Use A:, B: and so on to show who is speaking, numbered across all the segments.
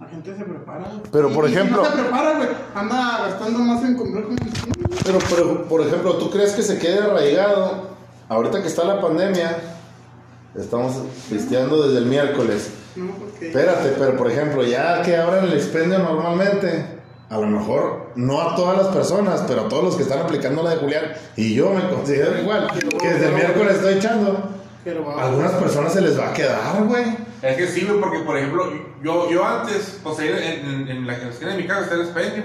A: La gente se prepara.
B: Pero, por
A: Y-
B: ejemplo-
A: Si no se prepara, güey. Anda gastando más en comprar combustible.
B: Pero, pero, por ejemplo, ¿tú crees que se quede arraigado? Ahorita que está la pandemia, estamos pisteando desde el miércoles.
A: No, porque.
B: Espérate, pero por ejemplo, ya que abran el expendio normalmente, a lo mejor no a todas las personas, pero a todos los que están aplicando la de Julián, y yo me considero igual, que desde el miércoles estoy echando, algunas personas se les va a quedar, güey.
C: Es que sí, güey, porque por ejemplo, yo, yo antes, pues ahí en, en, en la esquina de mi casa está el expendio.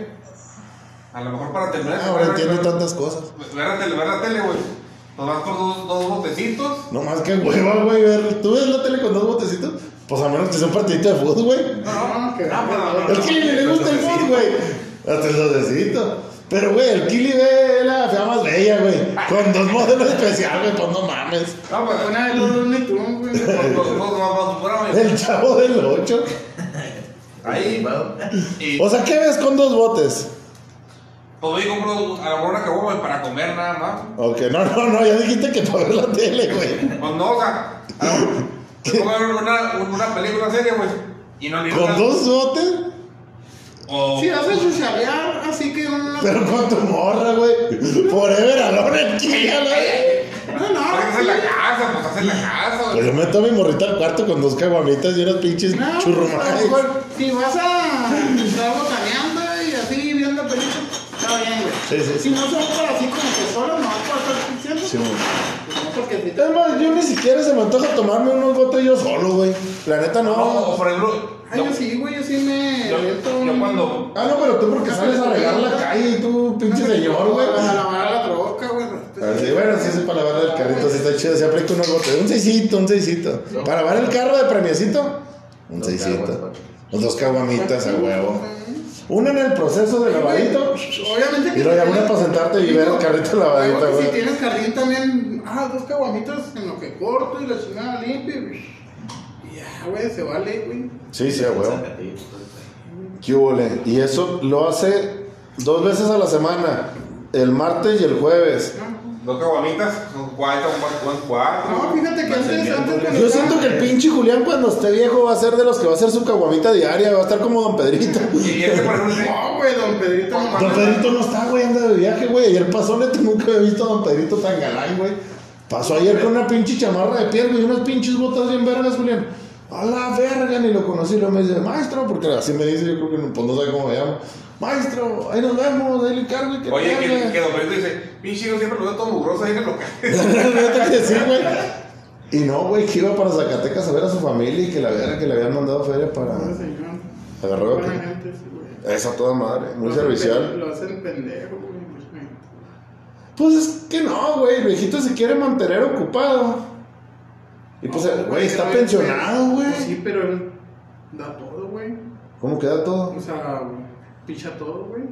C: A lo mejor para terminar.
B: Ahora entiendo tantas cosas.
C: Ver la tele, ver la tele, güey. Nos vas por dos, dos botecitos.
B: No más que hueva, güey. ver- ¿Tú ves la tele con dos botecitos? Pues a menos que sea un partidito de fútbol, güey.
A: No, que
C: No, pero no,
B: El Kili le gusta el fútbol, güey. Hasta el dodecito. Pero, güey, el Kili ve la fea más bella, güey. Con dos modelos especiales, güey, pues no mames.
C: No, pues
A: Una de los Looney güey.
B: El chavo del 8.
C: Ahí. Y
B: O sea, ¿qué ves con dos botes?
C: pues yo compro a lo mejor una caguama güey, para comer nada más.
B: Ok, no, no, no, ya dijiste que para ver la tele, güey.
C: Pues no, o sea, a ver una, una película, una serie, güey. Y no le
B: ¿Con dos botes?
C: O.
A: Si haces chucharear, así que una.
B: Pero con tu morra, güey. Forever alone el Kili, a la vez.
A: No, no.
C: Pues hacer la casa, pues hacer la casa,
B: Pues
C: güey.
B: yo meto a mi morrita al cuarto con dos caguamitas y unas pinches
A: No, pues, a mejor, Si vas a estar botaneando y así viendo películas, está bien, güey.
B: Sí, sí, sí.
A: Si no son para así como que solo, no vas para estar.
B: Sí, güey.
A: no, porque si te.
B: Es más, yo ni siquiera se me antoja tomarme unos botes yo solo, güey. La neta
C: No, o
B: no.
C: por ejemplo.
A: Ay, yo sí, güey, yo sí me.
C: Yo, cuando.
B: Ah, no, pero tú porque sales a regar la calle y tú, pinche señor, güey.
A: Para lavar la troca, güey.
B: Ah, sí, bueno, sí, para lavar el carrito, sí está chido. Se aplica unos botes. Un seisito, un seisito. Para lavar el carro de premiecito, un seisito. Los dos caguamitas a huevo. Una en el proceso de lavadito.
A: Obviamente que.
B: Y luego una para sentarte y ver el carrito lavadito,
A: Luego, Si
B: güey.
A: tienes jardín también, ah, dos caguamitas en lo que corto y la chingada limpia. Ya, güey, se vale, güey.
B: Sí, sí, a huevo. ¿Qué hubo, le? Y eso lo hace dos veces a la semana. El martes y el jueves.
C: Dos caguamitas, son cuatro, cuatro, cuatro.
A: No, fíjate que antes, antes cuando
B: Yo siento que el pinche Julián cuando esté viejo va a ser de los que va a hacer su caguamita diaria, va a estar como Don Pedrito.
C: Y es que por ejemplo.
A: No, güey, don Pedrito. no
B: Don Pedrito no está, güey, anda de viaje, güey. Ayer pasó, neta, nunca había visto a Don Pedrito tan galán, güey. Pasó ayer con una pinche chamarra de piel, güey, y unas pinches botas bien vergas, Julián. A la verga, ni lo conocí. Luego me dice, maestro, porque así me dice, yo creo que no, pues no sabe cómo me llamo. Maestro, ahí nos vemos, ahí le encargo y que
C: Oye, que,
B: haga".
C: que Don dice, pinche hijo siempre lo veo todo mugroso ahí en el local.
B: Que sí, güey. Y no, güey, que iba para Zacatecas a ver a su familia y que la verga que le habían mandado feria para.
A: No, señor.
B: Agarró que.
A: gente, sí, güey.
B: Esa toda madre, muy
A: Lo
B: servicial.
A: Lo hacen pendejo, güey. güey.
B: Pues es que no, güey. El viejito se quiere mantener ocupado. Y pues,
A: No,
B: el güey, está pensionado, güey.
A: Pues sí, pero él da todo, güey.
B: ¿Cómo queda todo?
A: O sea, picha todo, güey.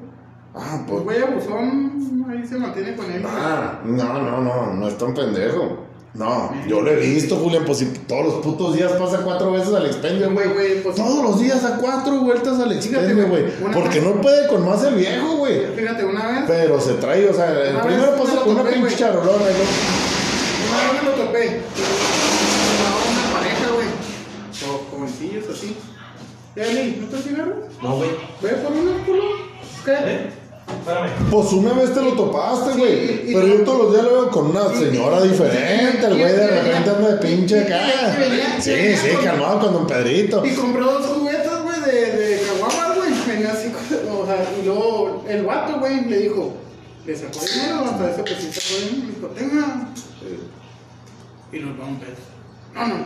B: Ah,
A: Pues, güey, abusón, ahí se mantiene con él.
B: Ah, no, no, no, no es tan pendejo. No, yo lo he visto, Julián, pues si todos los putos días pasa cuatro veces al expendio, güey.
A: Güey, pues,
B: Todos los días a cuatro vueltas al expendio, güey. Porque no puede con más el viejo, güey.
A: Fíjate, una vez,
B: Pero se trae, o sea, el primero pasa con una pinche
A: güey.
B: charolona, y luego-
A: una vez me lo topé. Estaba una pareja, güey. O jovencillos así. Eli, ¿no te cigarros?
D: No, güey.
A: Ve por uno, culo. ¿Qué?
D: ¿Eh? Espérame.
B: Pues una vez te lo topaste, güey. pero yo todos los días lo veo con una señora
A: y-
B: diferente. El güey de repente anda de pinche acá. Sí,
A: venía
B: sí, calmado con don Pedrito.
A: Y compró dos juguetes, güey, de, de caguamas, güey. Venía así, con- o sea, y luego el vato, güey, le dijo, le sacó dinero, hasta sí sacó dinero, le dijo, tenga. Y los vamos a ver. No, no,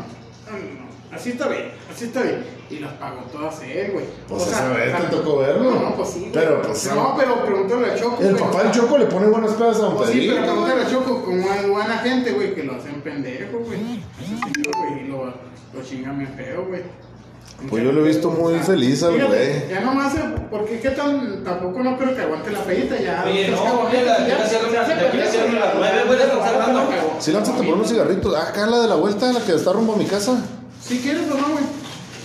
A: no, así está bien, así está bien. Y las pagó todas él, güey.
B: Pues
A: O sea,
B: esa vez te tocó verlo.
A: No, pues sí. güey.
B: Pero, pues,
A: No, pero pregúntale a Choco.
B: El papá del Choco le pone buenas pedas a don
A: Pues sí, pero pregúntale a Choco como es buena gente, güey, que lo hacen pendejo, güey. Ese señor, güey, y lo, lo chingan bien feo, güey.
B: Pues yo lo he visto muy feliz al güey.
A: Ya nomás, eh, porque qué tan, tampoco no creo que aguante la pedita ya.
D: Oye, no, nueve.
B: Sí, lánzate por unos cigarritos. Ah, acá la de la vuelta, la que está rumbo a mi casa.
A: Si quieres o no, güey.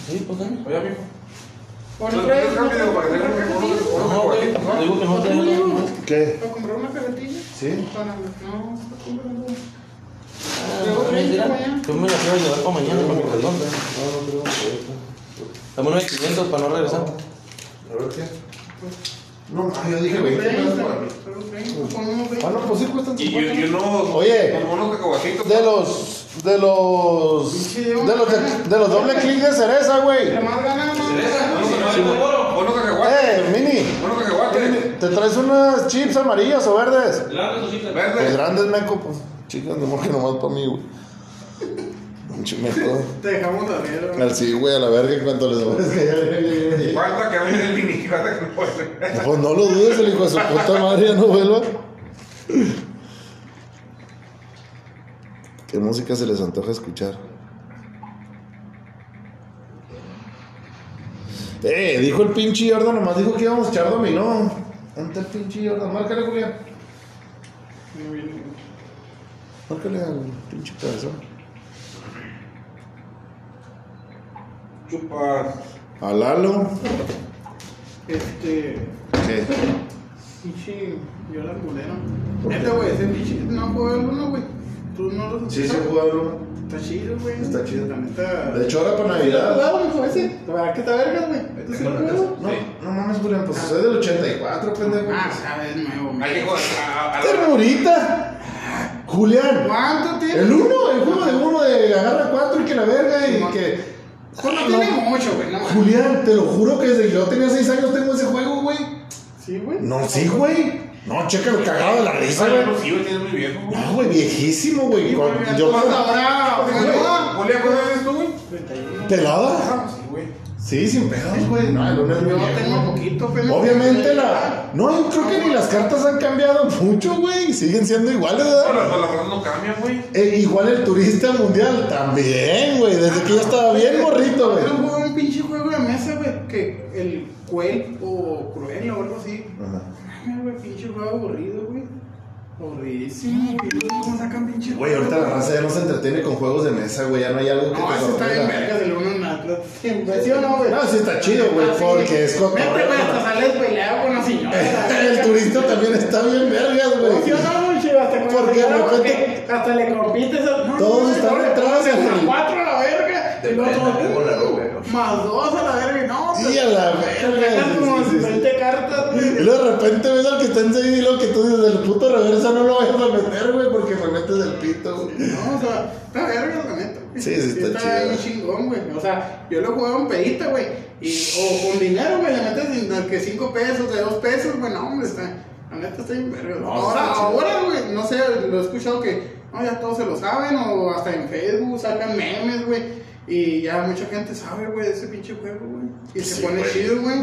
D: Sí, pues dale.
C: Oye, amigo.
A: O
C: Pues,
A: no traes
C: pues, rápido, para uno-
D: No. Digo.
B: ¿Qué?
A: ¿Para comprar una cajetilla?
B: Sí.
A: Para, no, para comprando.
D: Ah, Yo me la quiero llevar para mañana, para mi caldón.
B: No, no creo
D: Dame unos de 500 para no regresar.
B: A ver qué. No, no, yo dije 20 pesos para mí. Ah, no, pues sí cuestan
C: Y, y,
B: 50.
C: y.
B: Oye.
C: Como unos cacahuatitos.
B: De los. De los. De los, de, de los doble clic de cereza, güey.
C: Cacahuates.
B: Eh, Mini. ¿Te traes unas chips amarillas o verdes? Pues
C: Verdes.
B: grandes, meco, pues. Chicas, de que nomás para mí, güey. Pinche meco.
A: Te dejamos a ver, güey.
B: Al sí, güey, a la verga en cuanto les.
C: Falta que viene el mini. Falta que no puede.
B: Pues no lo dudes, el hijo de su puta madre ya no vuelva. ¿Qué música se les antoja escuchar? Eh, dijo el pinche Jordan, nomás dijo que íbamos a echar dominó. ¿Dónde está el pinche Jordan? Márcale, Julián. Márcale al pinche cabezón.
C: Chupas.
B: A Lalo.
A: Este.
B: ¿Qué?
A: Pinche. Yo la culero. Neta, güey, ese pinche. No juego alguno, güey. Tú no lo
B: Sí, sí,
A: escuchas?
B: jugaron.
A: Está chido, güey.
B: Está chido.
A: La neta.
B: De hecho, ahora para
A: ¿Sí lo has
B: Navidad.
A: jugado, mijo, ese? La verdad que está vergas, güey.
B: No, no mames, Julián, pues soy del 84, pendejo.
A: Ah, sabes, nuevo,
C: Hay que
A: güey.
C: jugar
B: ¡Ternurita! Julián,
A: ¿Cuánto tiene?
B: el uno, el juego de uno de agarra cuatro y que la verga y
A: No.
B: que.
A: Pues no tiene
B: no.
A: mucho, güey. No,
B: Julián, te lo juro que desde que yo tenía 6 años tengo ese juego, güey.
A: Sí, güey.
B: No, sí, güey. No, checa el cagado de la risa, güey.
C: no, sí, güey, tienes muy viejo, güey.
B: No, güey, viejísimo, güey. Yo
A: entonces ahora, güey,
C: Julián, ¿cuántos años tú, güey?
A: 31.
B: pelada.
C: Ah, sí,
B: sin pedos, güey. No, el uno es muy
A: Yo tengo poquito, pero.
B: Obviamente la. No, yo creo que ni las cartas han cambiado mucho, güey. Siguen siendo iguales, ¿verdad?
C: las cosas no cambian, güey.
B: Eh, igual el turista mundial también, güey. Desde que yo estaba bien morrito, güey.
A: Yo juego un pinche juego de mesa, güey. Que el Cuel o Cruel o algo así.
B: Ajá.
A: Ay, güey, pinche juego aburrido, güey. Aburridísimo. Y luego, ¿Cómo sacan pinche
B: Güey, ahorita la raza ya no se entretiene con juegos de mesa, güey. Ya no hay algo que
A: No,
B: te
A: ese está bien
B: sorprenda.
A: vergas el uno en Atlas. Siempre, ¿sí o no, güey?
B: No, sí está chido, güey,
A: Ah, sí.
B: porque es cotorreo.
A: Vete, güey, hasta sales peleado con la señora.
B: El turista también está bien vergas,
A: ¿Sí
B: güey.
A: o no, güey, chido? Hasta
B: Porque de
A: señora,
B: repente-
A: Hasta le compites.
B: Todos
A: no,
B: están detrás
A: de
B: del-
A: cuatro a la verga. Luego,
E: Con la ropa, ¿no?
A: Más dos a la verga. y No,
B: Y a la
A: te
B: verga.
A: sacas como
B: sí, sí, sí.
A: 20 cartas,
B: Y luego de repente ves al que está enseguida y lo que tú dices del puto reversa no lo vayas a meter, güey, porque me metes el pito, güey.
A: No, o sea, está verga, la neta.
B: Sí, sí, está chido.
A: bien chingón, güey. O sea, yo lo jugaba en pedita, güey. Y, o con dinero, güey, le metes que 5 pesos, de 2 pesos, güey. No, hombre, está. La neta está bien verga.
B: No,
A: ahora,
B: está
A: ahora, güey, no sé, lo he escuchado que. No, ya todos se lo saben, o hasta en Facebook sacan memes, güey. Y ya mucha gente sabe, güey, de ese pinche juego, güey. Y se pone chido, güey.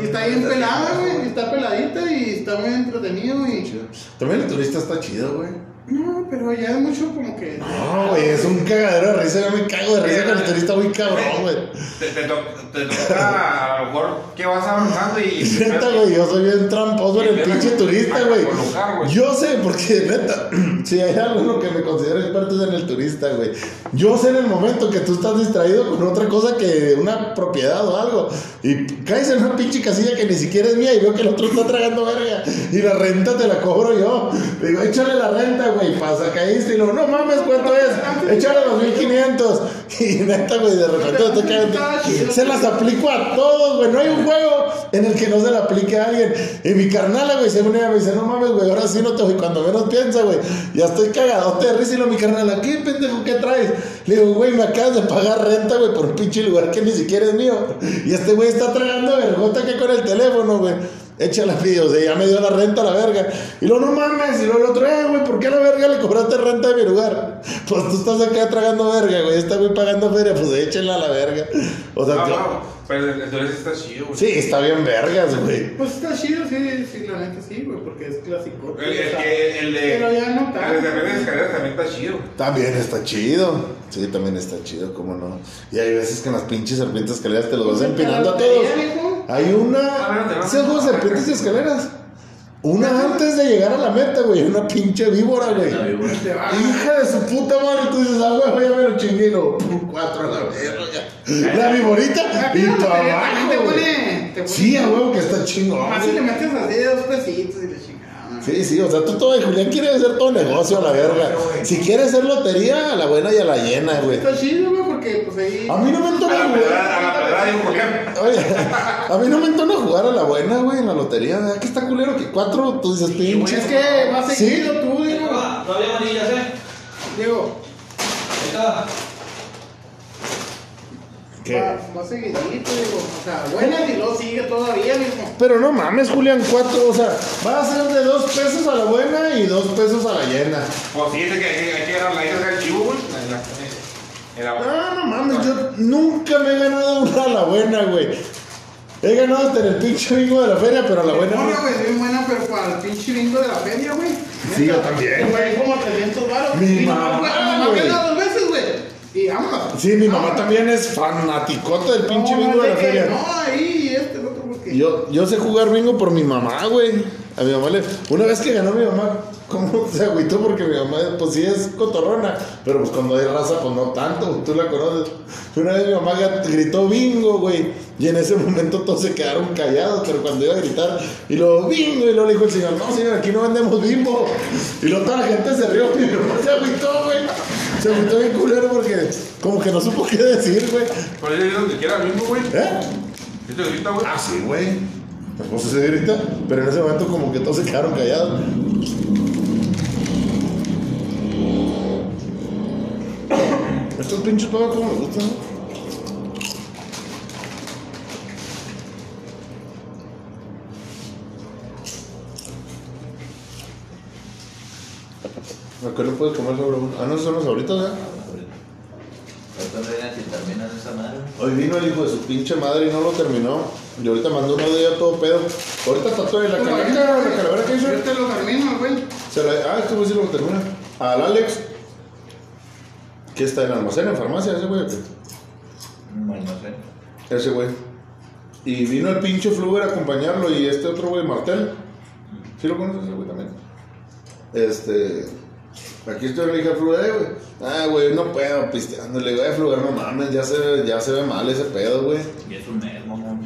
A: Y está
E: bien
A: pelada, güey. Está peladita y está muy entretenido. Y.
B: Chido. También el turista está chido, güey.
A: No, pero ya es mucho como que.
B: No, güey, es un cagadero de risa. Yo me cago de risa con el turista muy cabrón, güey.
C: Te, te, to- te toca a lo mejor que vas avanzando y.
B: Neta, güey, yo soy bien tramposo en el pinche turista, güey. Yo sé, porque neta, si hay algo en lo que me considero experto es en el turista, güey. Yo sé en el momento que tú estás distraído con otra cosa que una propiedad o algo. Y caes en una pinche casilla que ni siquiera es mía y veo que el otro está tragando verga. Y la renta te la cobro yo. Le digo, échale la renta, güey. Pasa, caíste y luego, no mames, ¿cuánto es? Échale 2500. Y neta, güey, de repente toca. Se las aplico a todos, güey. No hay un juego en el que no se le aplique a alguien. Y mi carnala, güey, según ella me dice, no mames, güey, ahora sí no te voy. Cuando menos piensa, güey, ya estoy cagadote de risa. Y lo mi carnala, ¿qué pendejo, qué traes? Le digo, güey, me acabas de pagar renta, güey, por un pinche lugar que ni siquiera es mío. Y este güey está tragando vergota que con el teléfono, güey. Échala, pío, o sea, ya me dio la renta a la verga. Y luego, no mames, y luego el otro, eh, güey, ¿por qué a la verga le cobraste renta de mi lugar? Pues tú estás acá tragando verga, güey, está güey pagando feria, pues échenla a la verga. O sea,
C: Ah,
B: yo-
C: no, pero entonces está chido, güey.
B: sí, está bien vergas, güey.
A: Pues está chido, sí, sí, la neta sí, güey, porque es clásico.
C: El, el, que- el de.
A: Pero ya no
C: El de escaleras también está chido.
B: También está chido. Sí, también está chido, cómo no. Y hay veces que en las pinches serpientes escaleras te los vas empinando a
A: la
B: todos. Hay una.
C: te vas.
B: ¿Ese juego de serpientes y escaleras? Una antes de llegar a la meta, güey. Una pinche víbora, güey. Hija de su puta madre, y tú dices, ah, güey, ya me lo chingué, pum, cuatro a la verga. La viborita
A: Aquí
B: y para abajo, Sí, a huevo que está chingón.
A: Si le metes así de dos pesitos.
B: Sí, sí, o sea, tú todo, Julián quiere hacer todo negocio a la verga. Si quieres hacer lotería, a la buena y a la llena, güey.
A: Está chido, güey, porque pues ahí.
B: A mí no me entona jugar.
C: pedrada, a la pedrada, digo, ¿por qué?
B: Oye, a mí no me entona jugar a la buena, güey, en la lotería. ¿verdad? Que está culero que cuatro, tú dices, pinche.
A: es que vas
B: Sí.
A: seguido tú, digo.
D: Todavía amarillas, ¿eh?
A: Diego,
D: Ahí está.
B: ¿Qué?
A: va, va seguidito, digo. O sea, buenas y luego sigue todavía, digo.
B: Pero no mames, Julián, cuatro, o sea, va a ser de dos pesos a la buena y dos pesos a la llena.
C: Pues sí, ese que hay que agarrar la isla del chivo, güey. Era
B: No, no mames, yo nunca me he ganado una a la buena, güey. He ganado hasta en el pinche bingo de la feria, pero a la buena no.
A: güey, bien buena, pero para el pinche bingo de la feria, güey.
B: Sí, yo también,
A: Güey, como 300 baros.
B: Mi mamá güey.
A: gana dos veces, güey. Y vámonos.
B: Sí, mi mamá también es fanaticota del pinche
A: No,
B: bingo de la feria.
A: No, ahí, este, el otro, porque.
B: Yo, yo sé jugar bingo por mi mamá, güey. A mi mamá le. Una vez que ganó mi mamá, ¿cómo se agüitó? Porque mi mamá, pues sí es cotorrona. Pero pues cuando hay raza, pues no tanto, tú la conoces. Una vez mi mamá gritó bingo, güey. Y en ese momento todos se quedaron callados. Pero cuando iba a gritar, y luego bingo, y luego le dijo el señor, no, señor, aquí no vendemos bimbo. Y luego toda la gente se rió. Y mi mamá se agüitó, güey. Se agüitó bien culero porque, como que no supo qué decir, güey.
C: Por ahí donde quiera mismo, güey.
B: ¿Eh?
C: Este grita, güey.
B: Ah, sí, güey. Pues se grita, pero en ese momento como que todos se quedaron callados. Estos pinches todos como me gustan, ¿no? Acá no puedes comer sobre uno. Ah, no, son los ahorita, ¿verdad?
E: Ahorita madre.
B: Hoy vino el hijo de su pinche madre y no lo terminó. Y ahorita mandó uno de ellos todo pedo. Ahorita está todo en la calavera, la calavera que hizo.
A: Yo te lo termino, güey.
B: Se la, ah, este güey sí lo termina. Al Alex, que está en almacén, en farmacia, ese güey.
E: No sé.
B: Ese güey. Y vino el pinche Fluger a acompañarlo y este otro güey, Martel. ¿Sí lo conoces ese güey también? Este. Aquí estoy le dije al Fluger, eh, güey. Ah, güey, no puedo pisteando. Le digo, eh, Fluger, no mames, ya se, ya se ve mal ese pedo, güey.
E: Y es un mes, mamón.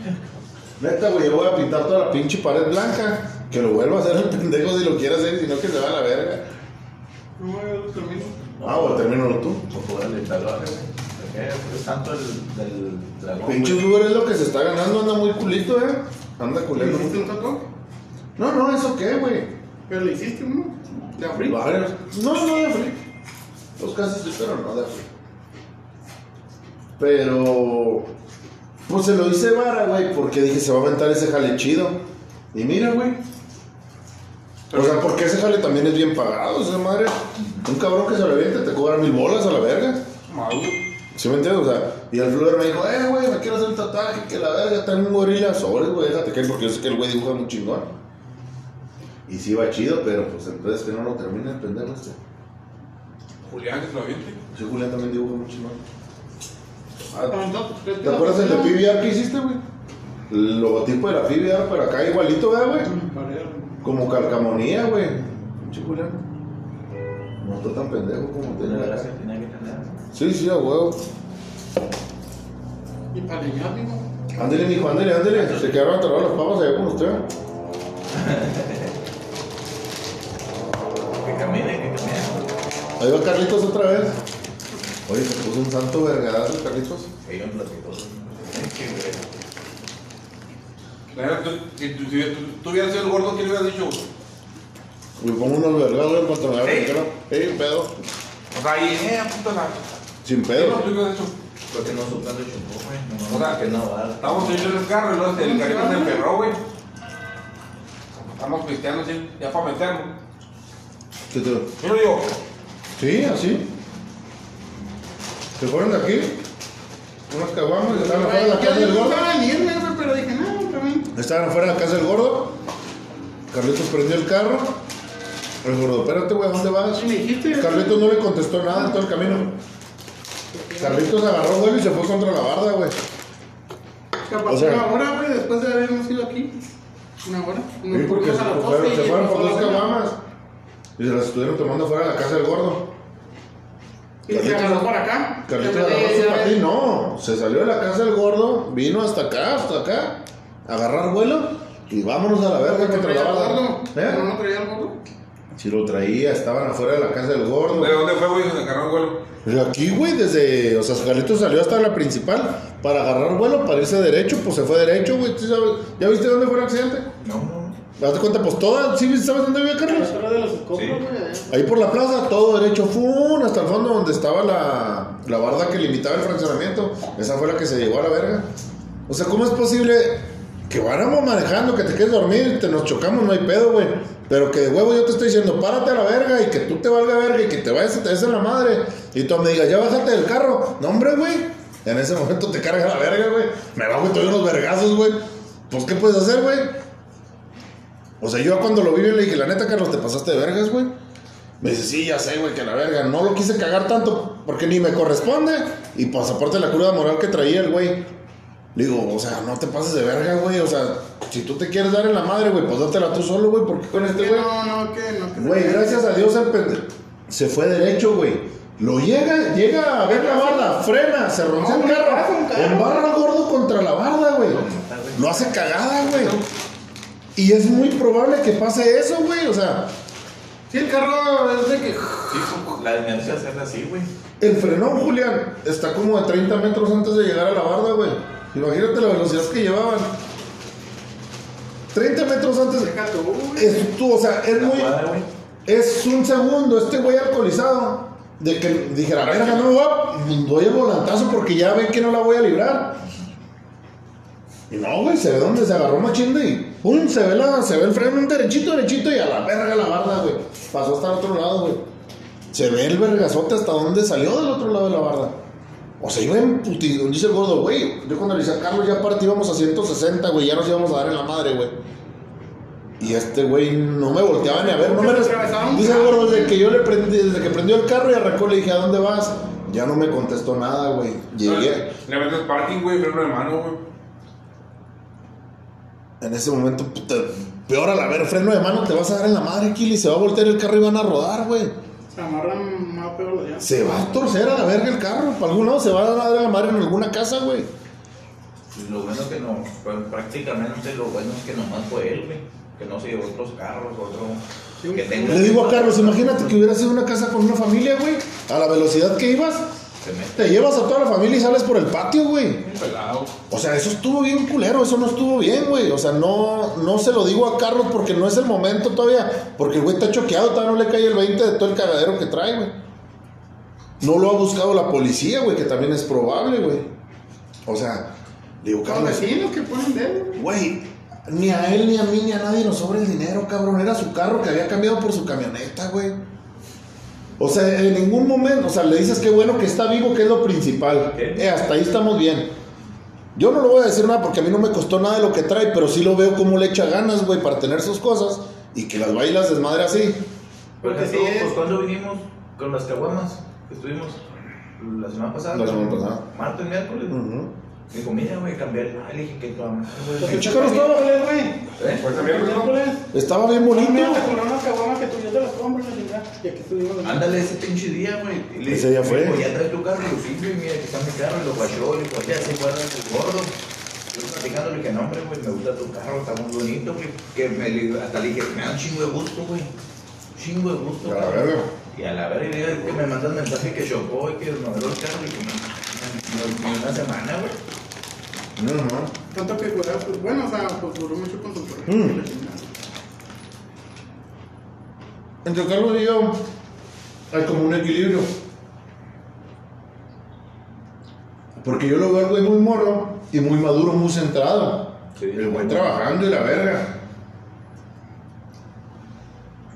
B: Neta, güey, yo voy a pintar toda la pinche pared blanca. Que lo vuelva a hacer el pendejo si lo quiere hacer, si no que se va a la verga.
A: No, yo lo termino.
B: Ah, bueno, termínalo tú.
E: Por poder de talones, güey. ¿Por qué? Es tanto el del dragón.
B: Pinche
E: güey.
B: Fluger es lo que se está ganando, anda muy culito, eh. Anda
A: ¿Le
B: culero.
A: hiciste un tatuaje?
B: No, no, ¿eso qué, güey?
A: Pero le hiciste uno. De abril.
B: Varios. No, no de free. Los casi sí, pero no de free. Pero. Pues se lo hice vara, güey, porque dije, se va a aventar ese jale chido. Y mira, güey. O sea, porque ese jale también es bien pagado, esa madre. Un cabrón que se lo aviente te cobra mil bolas a la verga. ¿Sí me entiendes? O sea, y el Fluger me dijo, eh, güey, me quiero hacer un tatuaje, que la verga, tengo un gorila. Sobres, güey, déjate caer, porque yo sé que el güey dibuja muy chingón. Y sí va chido, pero pues entonces que no lo termine el pendejo este.
C: Julián, que lo aviente.
B: Sí, Julián también dibuja chingón. Ah,
A: ¿Te
B: ¿Te acuerdas del de PBR que hiciste, güey? El logotipo de la PBR, pero acá igualito, ¿verdad, güey? Como calcamonía, güey. Pinche Julián. No está tan pendejo como tiene la cara. Sí, sí, a huevo.
A: Y para leñar, digo.
B: Ándele, mijo, ándele, ándele. Se quedaron atrapadas las papas allá con usted.
E: Que camine, que camine.
B: Ahí va Carlitos otra vez. Oye, se puso un santo vergadazo Carlitos.
E: Platicosos. Qué güey.
C: La verdad, tú- Si tú, si tú, tú hubieras sido el gordo, ¿qué le hubieras dicho?
B: Le pongo unos vergados en cuanto me agarre el
C: Sí.
B: cara. Ey, pedo.
C: O sea, ahí, eh, puta la.
B: Sin
C: ¿Qué
B: pedo.
C: no, tú hubieras hecho?
E: Porque no suplan de chumpó, güey. No,
C: O sea,
E: que no va.
C: Estamos en el carro y luego el carrito se enferró, güey. Estamos pisteando así, ya para meternos.
B: ¿Qué te-
C: Yo digo,
B: Sí, así. Se fueron de aquí. Unas caguamas y estaban afuera de la casa del gordo.
A: pero dije, no, también.
B: Estaban afuera de la casa del gordo. Carlitos prendió el carro. El gordo, espérate, güey, ¿a dónde vas?
A: Sí, me dijiste.
B: Carlitos no le contestó nada en todo el camino. Carlitos agarró vuelo y se fue contra la barda, güey.
A: Capaz
B: o sea-
A: una hora, güey, después de habernos ido aquí. Una hora.
B: Sí, porque se,
A: fuimos a las
B: fueron,
A: 12
B: se
A: y
B: fueron
A: pasó
B: por dos caguamas. Y se las estuvieron tomando fuera de la casa del gordo.
A: Y se agarró por acá.
B: Carlitos
A: de-
B: agarró su
A: de-
B: patín, no. Se salió de la casa del gordo, vino hasta acá, hasta acá, a agarrar vuelo y vámonos a la verga
A: ¿No
B: contra la
A: traía
B: ¿Eh?
A: no traía el gordo?
B: Si lo traía, estaban afuera de la casa del gordo.
C: ¿De dónde fue, güey? ¿Se agarró el vuelo?
B: Pero aquí, güey, desde. O sea, Jalito salió hasta la principal para agarrar vuelo, para irse derecho, pues se fue derecho, güey. ¿Ya viste dónde fue el accidente?
E: No, no.
B: ¿Te das cuenta? Pues toda. ¿Sí sabes dónde vive
A: La
B: Carlos?
A: torre de los escombros,
E: Sí.
B: Ahí por la plaza, todo derecho, ¡fum! hasta el fondo donde estaba la, la barda que limitaba el fraccionamiento. Esa fue la que se llevó a la verga. O sea, ¿cómo es posible que vayamos manejando, que te quedes dormido y te nos chocamos? No hay pedo, güey. Pero que de huevo yo te estoy diciendo, párate a la verga y que tú te valga verga y que te vayas y te des en la madre. Y tú me digas, ya bájate del carro. No, hombre, güey. En ese momento te carga la verga, güey. Me bajo y te doy unos vergazos, güey. Pues, ¿qué puedes hacer, güey? O sea, yo cuando lo vi le dije, la neta, Carlos, te pasaste de vergas, güey. Me dice, sí, ya sé, güey, que la verga. No lo quise cagar tanto porque ni me corresponde. Y pues aparte la cruda moral que traía el güey. Le digo, o sea, no te pases de verga, güey. O sea, si tú te quieres dar en la madre, güey, pues dátela tú solo, güey. Porque con este güey.
A: no, no, que no. que
B: Güey, gracias a Dios se fue derecho, güey. Lo llega, llega a ver la barda, frena, se rompe
A: No, un carro.
B: embarra al gordo contra la barda, güey. Lo hace cagada, güey. Y es muy probable que pase eso, güey. O sea,
A: Sí, el carro es de que.
E: Sí, pues, la inercia es así, güey.
B: el frenón, Julián, está como a 30 metros antes de llegar a la barda, güey. Imagínate la velocidad que llevaban. 30 metros antes.
A: Tú.
B: Es, tú, o sea, es
E: La
B: muy.
E: cuadra.
B: Es un segundo, este güey alcoholizado, de que dijera, verga, no, voy, doy el volantazo porque ya ven que no la voy a librar. Y no, güey, se ve donde se agarró machín de y pum, se ve, la, se ve el freno un derechito, derechito y a la verga la barda, güey. Pasó hasta el otro lado, güey. Se ve el vergazote hasta donde salió del otro lado de la barda. O sea, yo en putido, dice el gordo, güey. Yo cuando le dije a Carlos ya aparte íbamos a 160, güey, ya nos íbamos a dar en la madre, güey. Y este güey no me volteaba ni a ver, no me Dice el gordo, desde que yo le prendí, desde que prendió el carro y arrancó, le dije, ¿a dónde vas? Ya no me contestó nada, güey. Llegué.
C: Le metes parking, güey, freno de mano, güey.
B: En ese momento, puta, peor a la ver, freno de mano, te vas a dar en la madre, Kili, se va a voltear el carro y van a rodar, güey.
A: Se amarran más peor los llantas.
B: Se va a torcer a la verga el carro, para algún lado se va a dar a la madre en alguna casa, güey.
E: Pues lo bueno que no, pues, prácticamente lo bueno es que nomás fue él, güey. Que no se llevó otros carros, otro.
A: Sí,
E: que tenga.
B: Le digo a Carlos, imagínate que hubiera sido una casa con una familia, güey, a la velocidad que ibas. Te llevas a toda la familia y sales por el patio, güey. O sea, eso estuvo bien culero, eso no estuvo bien, güey. O sea, no, no se lo digo a Carlos porque no es el momento todavía. Porque el güey está choqueado, todavía no le cae el 20 de todo el cagadero que trae, güey. No lo ha buscado la policía, güey, que también es probable, güey. O sea, digo,
A: Los
B: Carlos,
A: vecinos que ponen dedo, güey,
B: ni a él, ni a mí, ni a nadie nos sobra el dinero, cabrón. Era su carro que había cambiado por su camioneta, güey. O sea, en ningún momento, o sea, le dices que bueno que está vivo, que es lo principal. Eh, hasta ahí estamos bien. Yo no le voy a decir nada porque a mí no me costó nada de lo que trae, pero sí lo veo como le echa ganas, güey, para tener sus cosas y que las bailas desmadre así.
E: Por
A: Porque sí es-
E: pues cuando vinimos con las caguamas que estuvimos la semana pasada.
B: La semana pasada.
E: Martes, miércoles. Me dijo, mira, güey, cambiar el mal. Le dije, ¿qué cabrón, güey?
B: ¿Qué chico no estaba?
A: Miércoles, güey.
E: ¿Eh?
C: Pues también, ¿no?
A: Miércoles.
B: Estaba bien bonito.
A: Unas caguamas que. Y aquí estuvimos.
E: Ándale ese pinche día, güey. Y le
B: Ese
E: dije,
B: ya fue.
E: "Mijo, ya traes tu carro, lo sirve, mira, que está mi carro, y lo guachó, le dijo, ya se guarda el gordo. Yo platicando, le dije, no, hombre, güey, me gusta tu carro, está muy bonito, güey. Que me, hasta le dije, me da un chingo de gusto, güey. Un chingo de gusto,
B: A la
E: cabrón".
B: verga.
E: Y a la verga, y que me mandas mensaje que chocó y que desmadró el carro, y que me, me- me- una semana, güey.
B: Ujú.
A: Tanto que pues bueno, o sea, pues duró mucho con su correo.
B: Mm. Entre Carlos y yo hay como un equilibrio. Porque yo lo veo güey muy morro y muy maduro, muy centrado.
E: Sí,
B: el güey trabajando y la verga.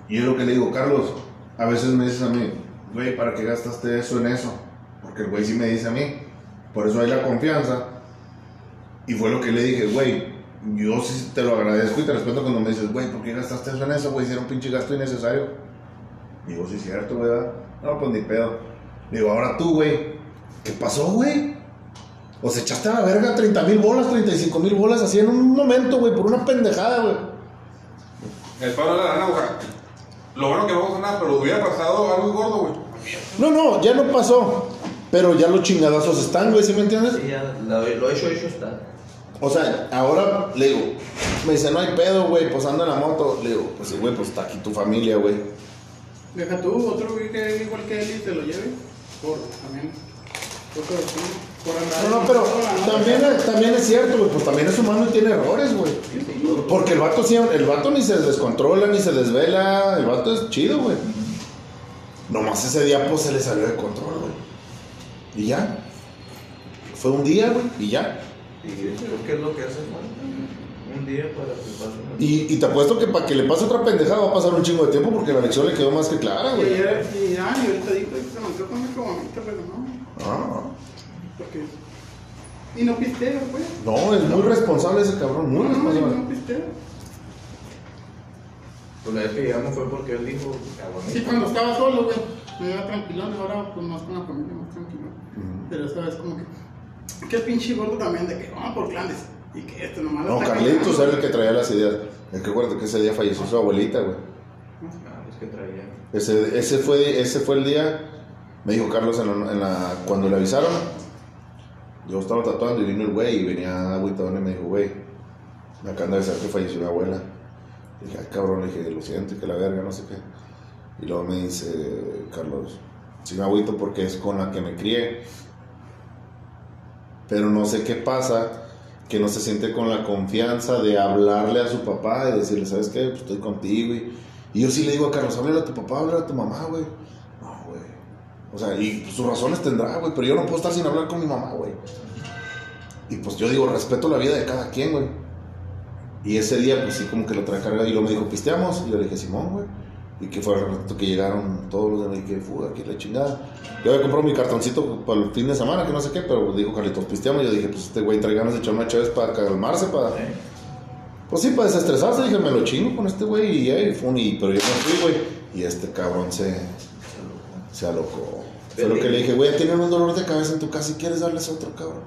B: Y es lo que le digo, Carlos, a veces me dices a mí, güey, ¿para qué gastaste eso en eso? Porque el güey sí me dice a mí. Por eso hay la confianza. Y fue lo que le dije, güey, yo sí te lo agradezco y te respeto cuando me dices, güey, ¿por qué gastaste eso en eso, güey? Si era un pinche gasto innecesario. Digo, sí es cierto, ¿verdad? No, pues ni pedo. Digo, ahora tú, güey, ¿qué pasó, güey? O se echaste a la verga 30 mil bolas, 35 mil bolas así en un momento, güey, por una pendejada, güey.
C: El paro de la lana, lo bueno que no pasó nada, pero hubiera pasado algo gordo, güey.
B: No, no, ya no pasó. Pero ya los chingadazos están, güey, ¿sí me entiendes?
E: Sí, ya, lo, lo hecho, hecho está.
B: O sea, ahora le digo, me dice, no hay pedo, güey, pues ando en la moto. Le digo, pues sí, güey, pues está aquí tu familia, güey.
A: Deja tú, otro güey que igual que él y se lo lleve. Por también. Por andar.
B: No, no, pero también, también es cierto, güey, pues también es humano y tiene errores, güey. Porque el vato, sí- el vato ni se descontrola, ni se desvela, el vato es chido, güey. Nomás ese día, pues, se le salió de control, güey. Y ya. Fue un día, güey, y ya.
E: Y ¿qué es lo que hace falta? Un día para que pase una-
B: Y, y te apuesto que para que le pase otra pendejada va a pasar un chingo de tiempo porque la lección le quedó más que clara,
A: Y
B: güey.
A: y ya, y ahorita dijo que se mantuvo con mi cabonita, pero no.
B: Ah,
A: Porque. Y no pistea, pues.
B: no, es muy responsable ese cabrón, muy
A: No, no,
B: responsable.
A: no pistea.
E: Pues la vez que llegamos fue porque él dijo, cabrón.
A: Sí, cuando estaba solo, güey, me iba tranquilón, ahora pues más con la familia, más tranquilo. Pero esa vez como que, qué pinche gordo también, de que vamos por clanes, y que este nomás
B: No, Carlitos era el que traía las ideas. Es que acuérdate que ese día falleció su abuelita, güey.
E: Ah, es que traía.
B: Ese, ese, fue, ese fue el día, me dijo Carlos en la, en la- cuando le avisaron. Yo estaba tatuando y vino el güey y venía agüitón y me dijo, güey, me acaban de avisar que falleció mi abuela. Y dije, ay cabrón, le dije, lo siento, y que la verga, no sé qué. Y luego me dice, Carlos, sí me agüito porque es con la que me crié. Pero no sé qué pasa, que no se siente con la confianza de hablarle a su papá y decirle, ¿sabes qué? Pues estoy contigo. Y, y yo sí le digo a Carlos, háblale a tu papá, háblale a tu mamá, güey. No, güey. O sea, y sus razones tendrá, güey, pero yo no puedo estar sin hablar con mi mamá, güey. Y pues yo digo, respeto la vida de cada quien, güey. Y ese día, pues sí, como que lo trae cargado y luego me dijo, pisteamos. Y yo le dije, Simón, güey. Y que fue el rato que llegaron todos los y que fue aquí la chingada. Yo había comprado mi cartoncito para el fin de semana, que no sé qué, pero dijo Carlitos, pisteamos. Yo dije, pues este güey trae ganas de echar una chaves para calmarse, para. Pues sí, para desestresarse. Dije, me lo chingo con este güey. Y y fue un. y- pero yo me fui, güey. Y este cabrón se. Se alocó. Fue lo que le dije, güey, tienen un dolor de cabeza en tu casa y quieres darles a otro cabrón.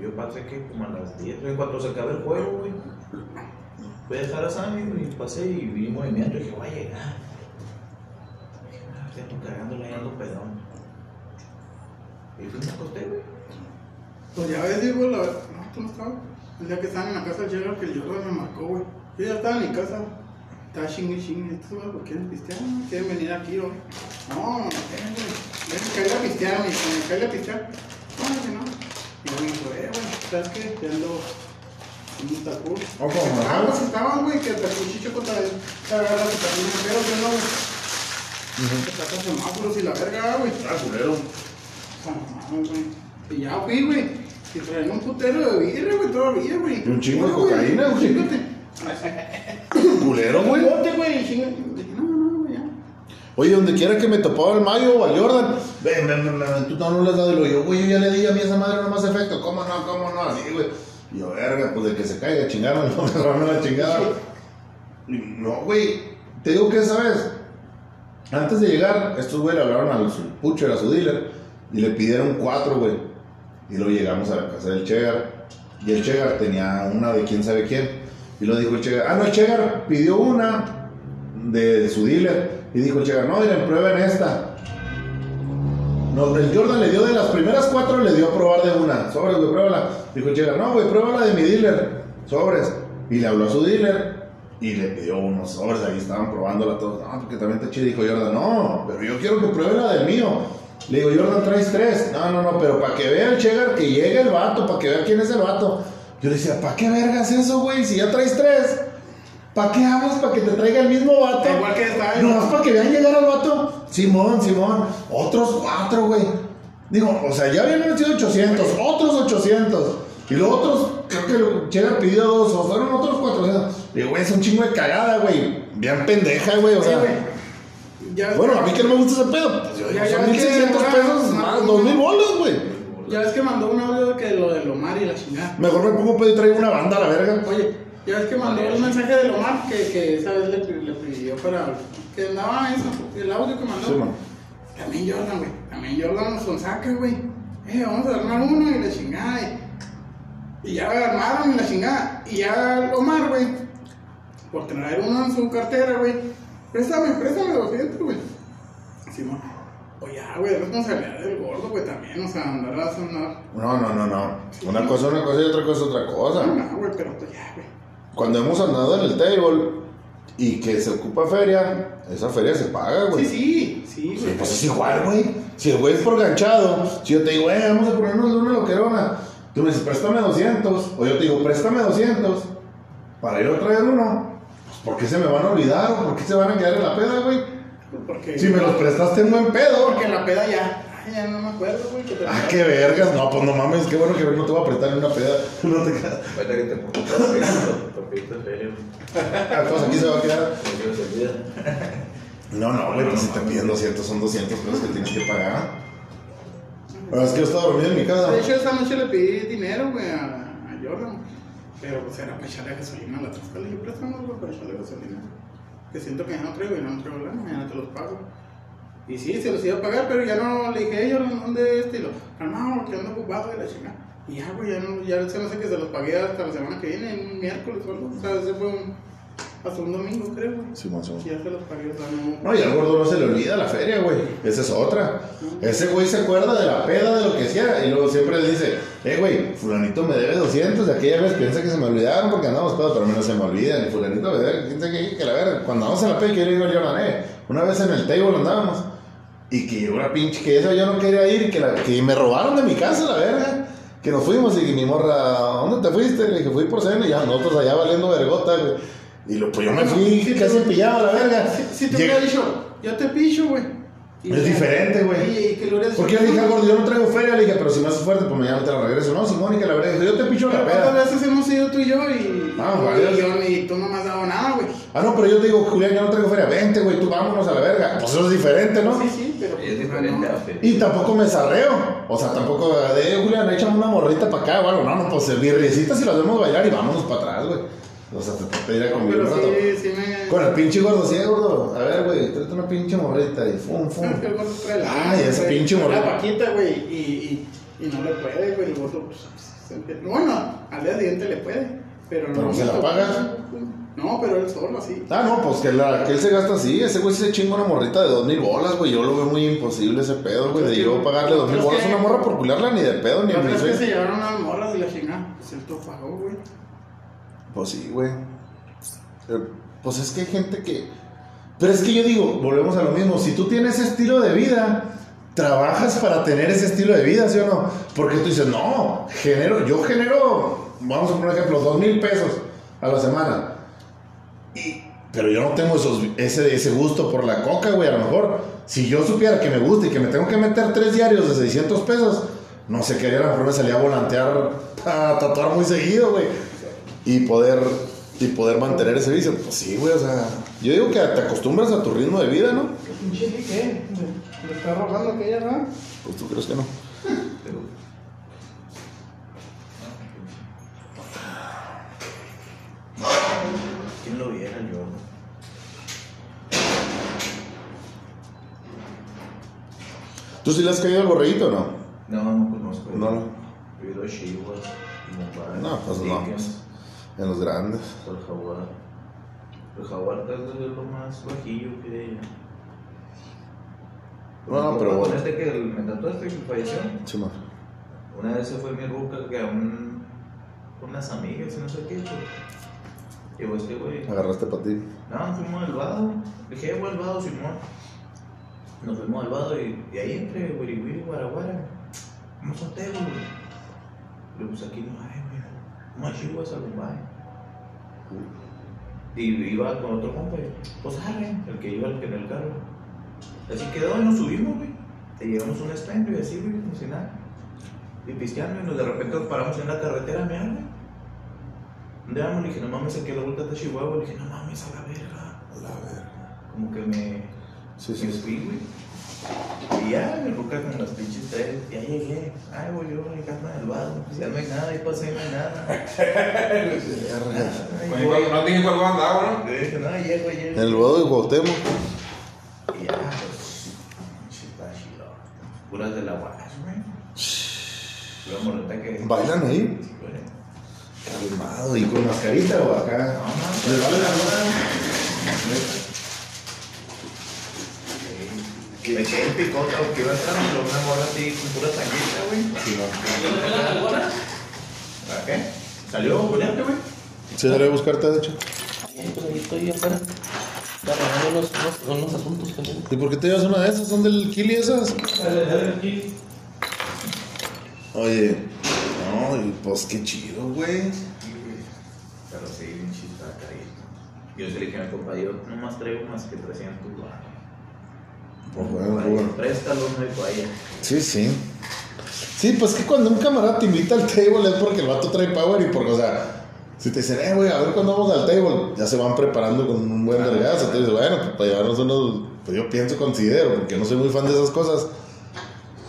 E: Yo pasé que como a las 10, en cuanto se acabe el juego, güey. Voy a dejar a Sammy, güey, y pasé y vi movimiento y dije, voy a llegar. Dije, ah, ya ando cagándole, ya ando pedón. Y fui y me acosté, güey.
A: Pues ya ves, digo, la no, tú no estabas. El día que estaban en la casa del que el Jordan me marcó, güey. Yo ya estaba en mi casa. Estaba chingue chingue. Estos güeyes, ¿por qué quieren pistear? ¿Quieren venir aquí, güey? No, no, ven, güey. Caerle a pistear, me caerle a pistear. No, que no. Y yo me dijo, eh, güey, ¿sabes qué? Te ando. Tacú.
B: Ojo,
A: Ah, pues estaban, güey, que el tacuchicho contra él. La verdad, que también me pero yo no, güey. Que saca semáforos y la verga, güey.
B: Ah, culero.
A: Y ya fui, güey. Y traen un putero de birra, güey, todavía, güey.
B: Y un chingo de cocaína, güey. Culero, güey.
A: No, no, güey, ya.
B: Oye, donde quiera que me topaba el Mayo o al Jordan, ven, ven, ven, ven, tú no, no le has dado y lo yo, güey, yo ya le di a mí esa madre no más efecto, ¿cómo no, cómo no? Así, güey. Y yo, verga, pues de que se caiga, chingaron, no me la chingada. No, güey, te digo que esa vez, antes de llegar, estos güey le hablaron al pucho, a su dealer, y le pidieron cuatro, güey. Y luego llegamos a la casa del Chegar, y el Chegar tenía una de quién sabe quién. Y lo dijo el Chegar, ah, no, el Chegar pidió una de, de su dealer. Y dijo el Chegar, no, miren, prueben esta. No, el Jordan le dio de las primeras cuatro, le dio a probar de una. Sobres, güey, pruébala. Dijo el Chegar, no, güey, pruébala de mi dealer. Sobres. Y le habló a su dealer y le pidió unos sobres. Ahí estaban probándola todos. No, porque también está chido. Dijo Jordan, no, pero yo quiero que pruebe la del mío. Le digo, Jordan, traes tres. No, no, no, pero para que vea el Chegar que llegue el vato, para que vea quién es el vato. Yo le decía, ¿para qué vergas eso, güey? Si ya traes tres. ¿Para qué hablas? ¿Para que te traiga el mismo vato?
A: Igual que está ahí.
B: No, más para que vean llegar al vato. Simón, Simón. Otros cuatro, güey. Digo, o sea, ya habían metido 800, otros 800. Y los otros, creo que lo- Chegar pidió dos, o fueron otros 400. Digo, güey, es un chingo de cagada, güey. Bien pendeja, güey. O
A: Sí,
B: sea.
A: Ya
B: bueno,
A: que-
B: a mí que no me gusta ese pedo. Pues yo
A: Ya, ya
B: son
A: ves que
B: 1600
A: ahora-
B: pesos más, 2000 bolas, güey.
A: Ya ves que mandó un audio de que lo del Omar y la chingada.
B: Mejor me pongo pedo y traigo una banda a la verga.
A: Oye, ya ves que mandó un mensaje del Omar que, que esa vez le, le pidió para. que andaba eso, el audio que mandó.
B: Sí, man.
A: También Jordan, güey. También Jordan nos sonsaca, güey. Eh, vamos a armar uno y la chingada. Y, y ya armaron y la chingada. Y ya el Omar, güey, por traer uno en su cartera, güey. Préstame, préstame 200, güey. No. Oye, ya, güey, es responsabilidad del gordo, güey, también. O sea, andar a sonar.
B: No, no, no, no. Una cosa es una cosa y otra cosa es otra cosa.
A: No, no, güey, pero pues ya, güey.
B: Cuando hemos andado en el table, y que se ocupa feria, esa feria se paga, güey.
A: Sí, sí, sí, güey.
B: pues es igual, güey. Si el güey es por ganchado, si yo te digo, eh, vamos a ponernos de una loquerona, tú me dices, préstame 200, o yo te digo, préstame 200 para ir a traer uno, pues ¿por qué se me van a olvidar o por qué se van a quedar en la peda, güey?
A: Porque,
B: Si me los prestaste en buen pedo.
A: Porque en la peda ya. Ya no me acuerdo, güey. que te-
B: Ah, qué vergas, no, pues no mames, qué bueno que no te voy a prestar en una peda. No te quedas.
E: Falta que te pongas papito, papito serio.
B: Ah, pues aquí se va a quedar. No, no, güey, pues si te piden 200, son 200 pesos que tienes que pagar. Pero es que yo estaba dormido en mi casa.
A: De hecho, esa noche le pedí dinero, güey, a, a Jordan. Pero pues era para echarle gasolina a la trasca. Le dije, préstame, güey, para echarle gasolina. Que siento que ya no traigo y no traigo lana, mañana te los pago. Y sí, se los iba a pagar, pero ya no le dije, Jordan, ¿dónde es este? Y lo, calmado, que ando ocupado de la chica. Y ya, güey, ya, no, ya se me hace que se los pagué hasta la semana que viene, un miércoles o algo. O sea, ese fue un, hasta un domingo, creo, güey.
B: Sí, más o menos.
A: Y ya se los pagué, o sea, no.
B: No, y al gordo no se le olvida la feria, güey. Esa es otra. Ese güey se acuerda de la peda, de lo que sea. Y luego siempre le dice, eh, güey, fulanito me debe 200. De aquella vez piensa que se me olvidaron porque andamos pedos, pero a mí no se me olvidan. Y fulanito me debe, quién sabe qué, que la verga. Cuando andamos en la peda, que yo le digo a Jordan, eh, una vez en el table andábamos. Y que llegó una pinche, que esa yo no quería ir, que, la, que me robaron de mi casa, la verga. Que nos fuimos y que mi morra, ¿dónde te fuiste? Le dije, fui por cena y ya nosotros allá valiendo vergota, güey. Y lo, pues yo me fui
A: Sí,
B: casi pillado, la verga.
A: Si, si te hubiera dicho, yo te picho, güey.
B: Es
A: ya-
B: diferente, güey. Porque yo le dije al gordo, yo no traigo feria, le dije, pero si me haces fuerte, pues mañana te la regreso. No, Simón, y que la verdad, yo te picho la
A: Pero ¿Cuántas
B: peda.
A: veces hemos ido tú y yo y,
B: Ah,
A: y, yo, y tú no me has dado nada, güey?
B: Ah, no, pero yo te digo, Julián, yo no traigo feria. Vente, güey, tú vámonos a la verga. Pues eso es diferente, ¿no?
A: Sí, sí.
E: Es diferente a
A: no.
E: la feria.
B: Y tampoco me zarreo. O sea, tampoco de, eh, Julián, échame una morrita para acá o algo. No, no, pues birriecitas y las vemos bailar y vámonos para atrás, güey. O sea, te te ir a convivir
A: Pero
B: un rato.
A: sí, sí me...
B: Con el pinche gordo, sí, gordo. A ver, güey, tráete una pinche morrita y fum, fum.
A: Es que el gordo trae la-
B: Ay, ese
A: trae
B: pinche
A: la
B: morrito.
A: vaquita, güey, y, y, y no le puede, güey, el gordo, pues, se Bueno, al día siguiente le puede, pero
B: Pero
A: no...
B: se la paga.
A: No, pero él solo, así.
B: Ah, no, pues que, la, que él se gasta así. Ese güey se chinga una morrita de dos mil bolas, güey. Yo lo veo muy imposible ese pedo, güey. De yo pagarle dos mil bolas a una morra por culiarla ni de pedo, ni
A: verdad es que se llevaron unas morras y la chingada, pues él todo pagó, güey.
B: Pues sí, güey. Eh, Pues es que hay gente que. Pero es que yo digo, volvemos a lo mismo. Si tú tienes ese estilo de vida, trabajas para tener ese estilo de vida, ¿sí o no? Porque tú dices, no, genero, yo genero, vamos a poner un ejemplo, dos mil pesos a la semana. Y- pero yo no tengo esos, ese, ese gusto por la coca, güey. A lo mejor, si yo supiera que me gusta y que me tengo que meter tres diarios de 600 pesos, no sé qué haría. A lo mejor me salía a volantear, a tatuar muy seguido, güey. Y poder, y poder mantener ese vicio. Pues sí, güey, o sea, yo digo que te acostumbras a tu ritmo de vida, ¿no?
A: ¿Qué pinche qué? ¿Le está robando aquella, no?
B: Pues tú crees que no.
E: Pero-
B: ¿Tú sí le has caído al borreguito o no?
E: No, no conozco.
B: No, no.
E: He ido a Chihuahua, Mumbai,
B: No, pues no. En los grandes.
E: El jaguar. El jaguar tal vez es lo más bajillo que hay.
B: No, no, pero bueno.
E: este que me tatuaste que falleció.
B: Sí, man.
E: Una vez se fue mi ruca que a un, con unas amigas y no sé qué. pues. Llegó este güey.
B: Agarraste para ti.
E: No, fuimos al vado. Dije, "Eh, voy al vado, Simón. Nos fuimos al vado y, y ahí entre Wiri Guaraguara. Vamos a un güey. Le pues aquí no hay, güey. Vamos a Chihuahua, a Bombay. Y iba con otro compa, y, pues arre, el que iba en el carro. Así quedó y nos subimos, güey. Y llegamos a un stand y así, güey, como si nada. Y pisteando y nos de repente paramos en la carretera, me güey. ¿Dónde vamos? Le dije, no mames, aquí a la vuelta de Chihuahua. Le dije, no mames, a la verga.
B: A la verga.
E: Como que me,
B: Sí, sí, sí.
E: fui, güey. Y ya, me ruca con las pinches tres. Ya llegué. Ay, güey, yo en casa del vado. Pues ya no hay nada, ahí pasé, no hay nada. Ay,
C: No tiene cuál andaba, ¿no?
E: Le dije, no, llego, llego.
B: El bodo de Cuauhtémoc.
E: Y ya, pues. Puras de la guas, güey.
B: ¿Bailan ahí?
E: Sí, güey.
B: Calmado y con mascarita o acá.
E: No, no,
B: ¿Les vale la
E: Sí. Me quedé en picota, porque iba a estar una morra así con pura tanguita, güey.
B: Sí, no.
E: ¿Para qué? ¿Salió Julián, güey?
B: Sí, debería buscarte, de hecho.
F: Eh, pues ahí estoy afuera. Arreglando unos, unos, unos asuntos que tengo.
B: ¿Y por qué te llevas una de esas? ¿Son del Kili esas?
D: Aquí.
B: Oye, no, y pues qué chido, güey.
E: Pero sí, bien chista, carito. Yo se le dije a mi compa, yo no más traigo más que 300 baros.
B: Bueno, bueno.
E: Préstalo, no hay falla.
B: Sí, sí. Sí, pues que cuando un camarada te invita al table es porque el vato trae power y porque, o sea, si te dicen, eh, güey, a ver cuándo vamos al table, ya se van preparando con un buen vergazo. Entonces, bueno, pues para llevarnos unos, pues yo pienso, considero, porque no soy muy fan de esas cosas,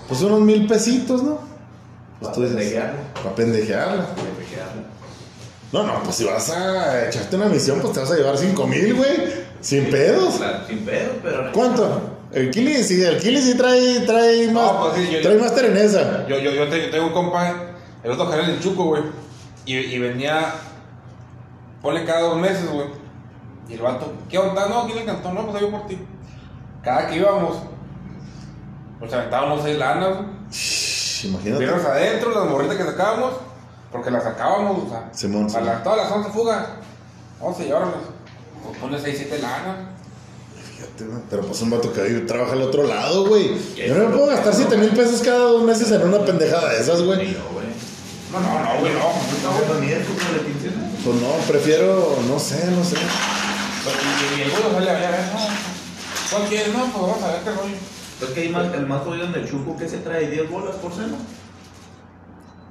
B: pues unos mil pesitos, ¿no? Pues
E: Pa'
B: tú dices,
E: pendejearla.
B: para pendejearla. No, no, pues si vas a echarte una misión, pues te vas a llevar cinco mil, güey, sin pedos.
E: Claro, sin pedo, pero.
B: ¿Cuánto? El Kili sí, el Kili sí trae, trae más,
C: pues sí, yo-
B: trae más terenesa.
C: Yo, yo, yo te- tengo un compa, el otro jarel el Chuco, güey. Y, y venía, ponle cada dos meses, güey. Y el vato, ¿qué onda? No, ¿quién le encantó? No, pues ahí por ti. Cada que íbamos, pues aventábamos seis lanas, güey.
B: Imagínate.
C: Piernas adentro, las morritas que sacábamos, porque las sacábamos, o sea,
B: Simón,
C: a las- todas las 11 fugas. Vamos a llevarlas. Pues ponle 6, 7 lanas.
B: Fíjate, güey, Pero pues un vato que ahí trabaja al otro lado, güey. Yo no me puedo gastar 7 mil pesos cada dos meses en una pendejada de esas, güey.
C: No, no, no, güey, no.
B: Pues no, prefiero, no sé, no sé.
C: Y, y el güey sale a ver, no, ¿cuál quieres? No, pues vamos a ver qué rollo.
E: Es que hay más, el más jodido en el chupo que se trae 10 bolas por cena.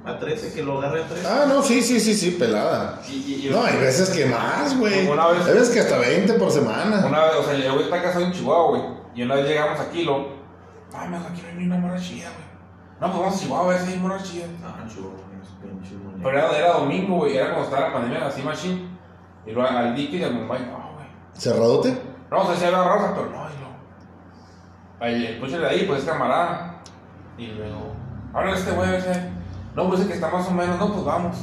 E: A 13, que lo agarre a 13.
B: Ah, no, sí, sí, sí, sí, pelada.
C: Y, y- y-
B: No, hay veces que más, güey.
C: Una vez-
B: Hay veces que hasta 20 por semana.
C: Una vez, o sea, güey está casado en Chihuahua, güey. Y una vez llegamos aquí, lo. Ah, me aquí una morra chida, güey. No, pues vamos a Chihuahua a ver si hay morra chida.
E: Ah, pinches muñecos.
C: Pero era, era domingo, güey. Era como estaba la pandemia así machine. Y luego al Dique y al Mumbai, no, güey.
B: ¿Cerradote?
C: No, o sea, sí había rosa, pero no, y no. Ahí, de ahí, pues es camarada. Y luego, ahora este güey, a ver si hay. No, pues es que está más o menos, no, pues vamos.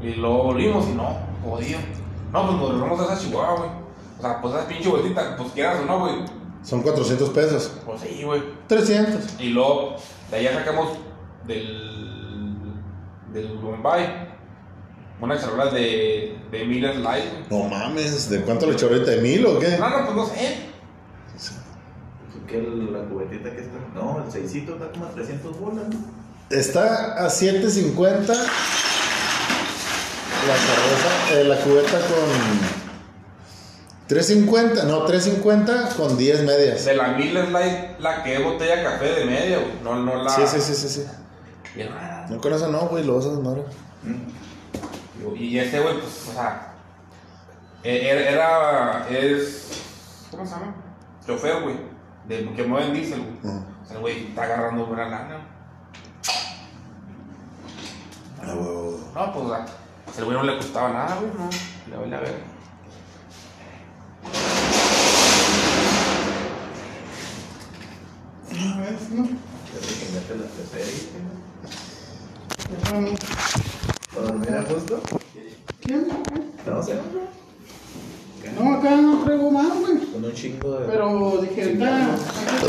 C: Y luego volvimos y no, jodido. No, pues nos volvemos a esa Chihuahua, güey. O sea, pues esa pinche vueltita, pues quieras o no, güey.
B: Son 400 pesos.
C: Pues sí, güey.
B: 300.
C: Y luego, de allá sacamos del. del Bombay. Unas charolas de. de Miller Light, güey.
B: No mames, ¿de cuánto le echó ahorita? ¿De mil o qué?
C: No, no, pues no sé.
E: Que el- la cubetita que está. No, el seisito está como a 300 bolas, ¿no?
B: Está a 750 la cerveza, eh, la cubeta con 350, no, 350 con 10 medias.
C: De la Miller Light, la que es botella café de media, güey. No, no la.
B: Sí, sí, sí, sí, sí. No con eso no, güey, lo vas a madre.
C: y este güey, pues, o sea. e- Era. era- es. ¿Cómo se llama? Chofer, güey. De, que mueven diésel, güey.
B: Ujú.
C: O sea, el güey está agarrando buena lana.
B: Ah, huevo.
C: No, pues, pues, el güey no le costaba nada, güey, no. Le voy a ver.
A: A ver, no.
E: Ya te chingaste la tercera y-
A: Ya no.
E: ¿Para dormir a gusto?
A: ¿Quién?
E: No sé.
A: No, acá no traigo más, güey.
E: Con un chingo de.
A: Pero dije, ahorita.